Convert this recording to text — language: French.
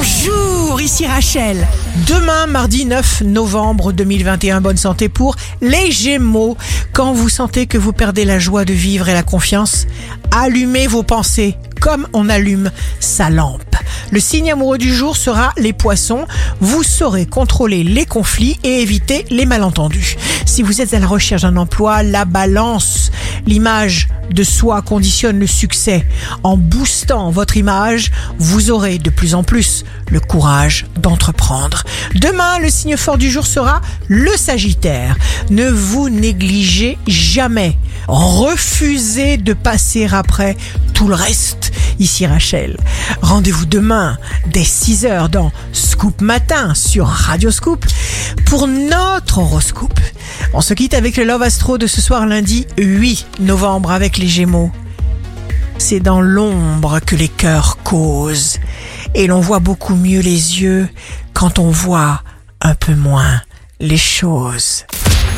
Bonjour, ici Rachel. Demain, mardi 9 novembre 2021, bonne santé pour les Gémeaux. Quand vous sentez que vous perdez la joie de vivre et la confiance, allumez vos pensées comme on allume sa lampe. Le signe amoureux du jour sera les poissons. Vous saurez contrôler les conflits et éviter les malentendus. Si vous êtes à la recherche d'un emploi, la balance, l'image de soi conditionne le succès. En boostant votre image, vous aurez de plus en plus le courage d'entreprendre. Demain, le signe fort du jour sera le Sagittaire. Ne vous négligez jamais. Refusez de passer après tout le reste. Ici Rachel. Rendez-vous demain dès 6h dans Scoop Matin sur Radio Scoop pour notre horoscope. On se quitte avec le Love Astro de ce soir lundi 8 novembre avec les Gémeaux. C'est dans l'ombre que les cœurs causent et l'on voit beaucoup mieux les yeux quand on voit un peu moins les choses.